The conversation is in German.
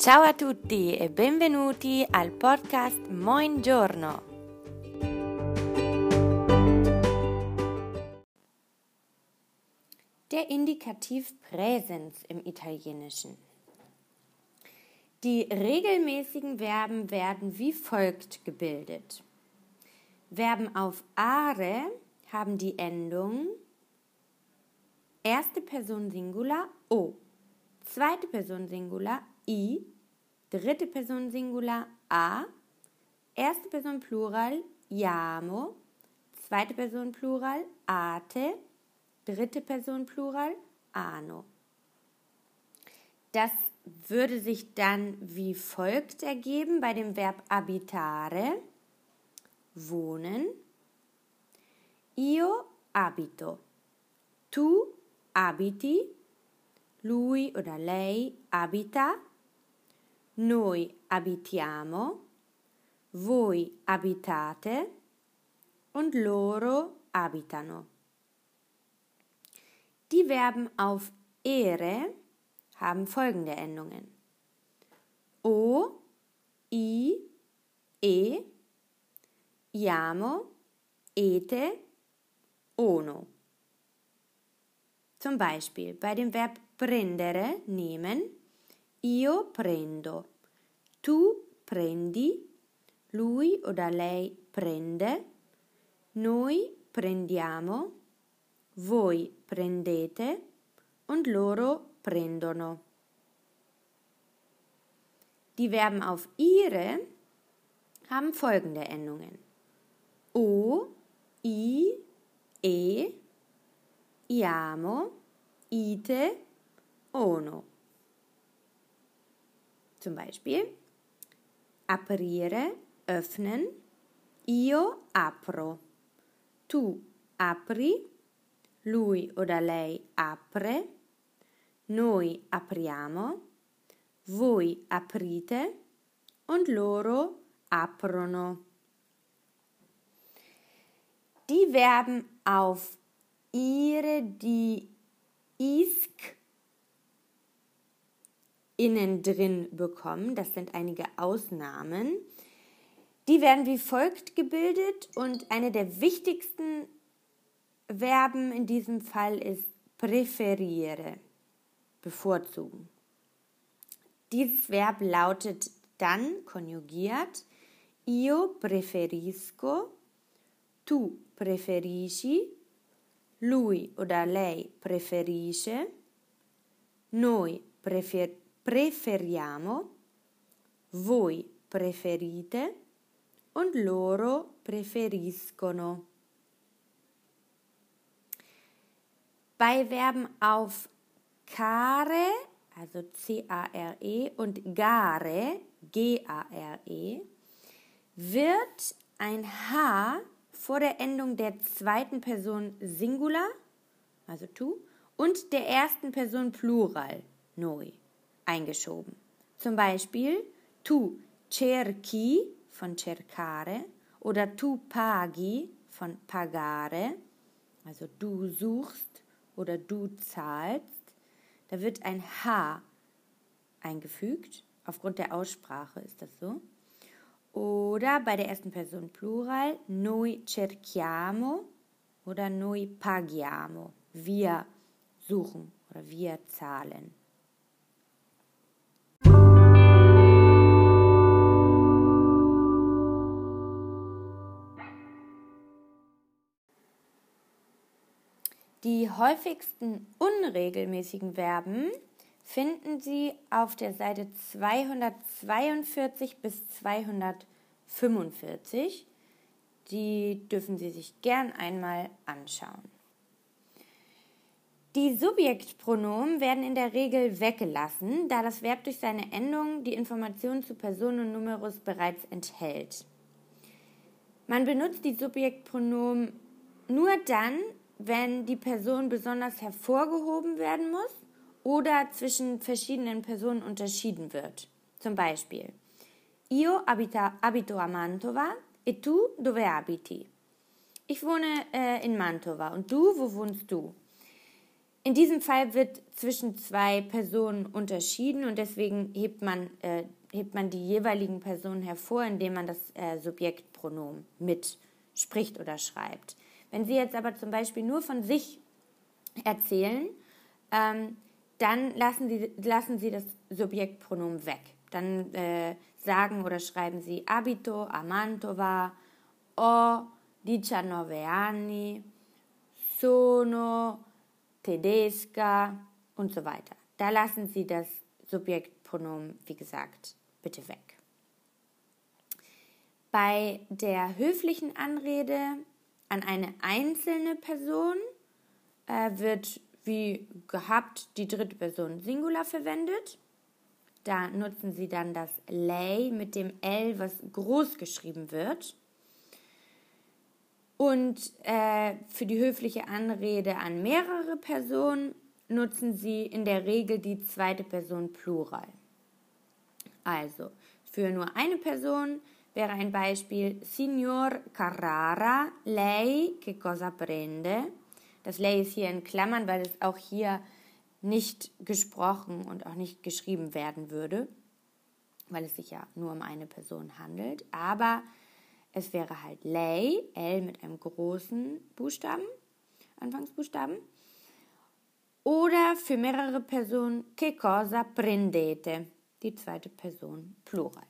Ciao a tutti e benvenuti al podcast Moin Giorno. Der Indikativ Präsens im Italienischen. Die regelmäßigen Verben werden wie folgt gebildet. Verben auf are haben die Endung erste Person Singular o, zweite Person Singular i, dritte Person Singular a, erste Person Plural iamo, zweite Person Plural ate, dritte Person Plural ano. Das würde sich dann wie folgt ergeben bei dem Verb abitare, wohnen. Io abito. Tu abiti. Lui oder lei abita. Noi abitiamo. Voi abitate. Und loro abitano. Die Verben auf ere haben folgende Endungen. O, I, E, iamo, ete, ono. Zum Beispiel bei dem Verb prendere, nehmen, io prendo, tu prendi, lui oder lei prende, noi prendiamo, voi prendete und loro prendono. Die Verben auf ihre haben folgende Endungen. O, I, E, iamo, ite, ono. Zum Beispiel aprire, öffnen, io apro, tu apri, lui oder lei apre, noi apriamo, voi aprite und loro aprono. Die Verben auf ihre, die isk innen drin bekommen, das sind einige Ausnahmen, die werden wie folgt gebildet und eine der wichtigsten Verben in diesem Fall ist präferiere bevorzugen. Dieses Verb lautet dann konjugiert io preferisco, tu preferisci, lui oder lei preferisce, noi prefer preferiamo, voi preferite und loro preferiscono. Bei Verben auf care, also C-A-R-E, und gare, G-A-R-E, wird ein H vor der Endung der zweiten Person Singular, also tu, und der ersten Person Plural, noi, eingeschoben. Zum Beispiel tu cerchi von cercare oder tu pagi von pagare, also du suchst oder du zahlst. Da wird ein H eingefügt. Aufgrund der Aussprache ist das so. Oder bei der ersten Person Plural, noi cerchiamo oder noi paghiamo. Wir suchen oder wir zahlen. Die häufigsten unregelmäßigen Verben finden Sie auf der Seite 242 bis 245. Die dürfen Sie sich gern einmal anschauen. Die Subjektpronomen werden in der Regel weggelassen, da das Verb durch seine Endung die Informationen zu Person und Numerus bereits enthält. Man benutzt die Subjektpronomen nur dann, wenn die Person besonders hervorgehoben werden muss oder zwischen verschiedenen Personen unterschieden wird. Zum Beispiel, io abita, abito a Mantova e tu dove abiti? Ich wohne äh, in Mantova und du, wo wohnst du? in diesem Fall wird zwischen zwei Personen unterschieden und deswegen hebt man, äh, hebt man die jeweiligen Personen hervor, indem man das äh, Subjektpronomen mit spricht oder schreibt. Wenn Sie jetzt aber zum Beispiel nur von sich erzählen, ähm, dann lassen Sie, lassen Sie das Subjektpronomen weg. Dann äh, sagen oder schreiben Sie abito a Mantova, ho 19 anni, sono tedesca und so weiter. Da lassen Sie das Subjektpronomen, wie gesagt, bitte weg. Bei der höflichen Anrede an eine einzelne Person äh, wird wie gehabt die dritte Person Singular verwendet. Da nutzen Sie dann das lei mit dem L, was groß geschrieben wird. Und äh, für die höfliche Anrede an mehrere Personen nutzen Sie in der Regel die zweite Person Plural. Also, für nur eine Person wäre ein Beispiel Signor Carrara, lei che cosa prende? Das lei ist hier in Klammern, weil es auch hier nicht gesprochen und auch nicht geschrieben werden würde, weil es sich ja nur um eine Person handelt. Aber es wäre halt lei, L mit einem großen Buchstaben, Anfangsbuchstaben. Oder für mehrere Personen che cosa prendete, die zweite Person Plural.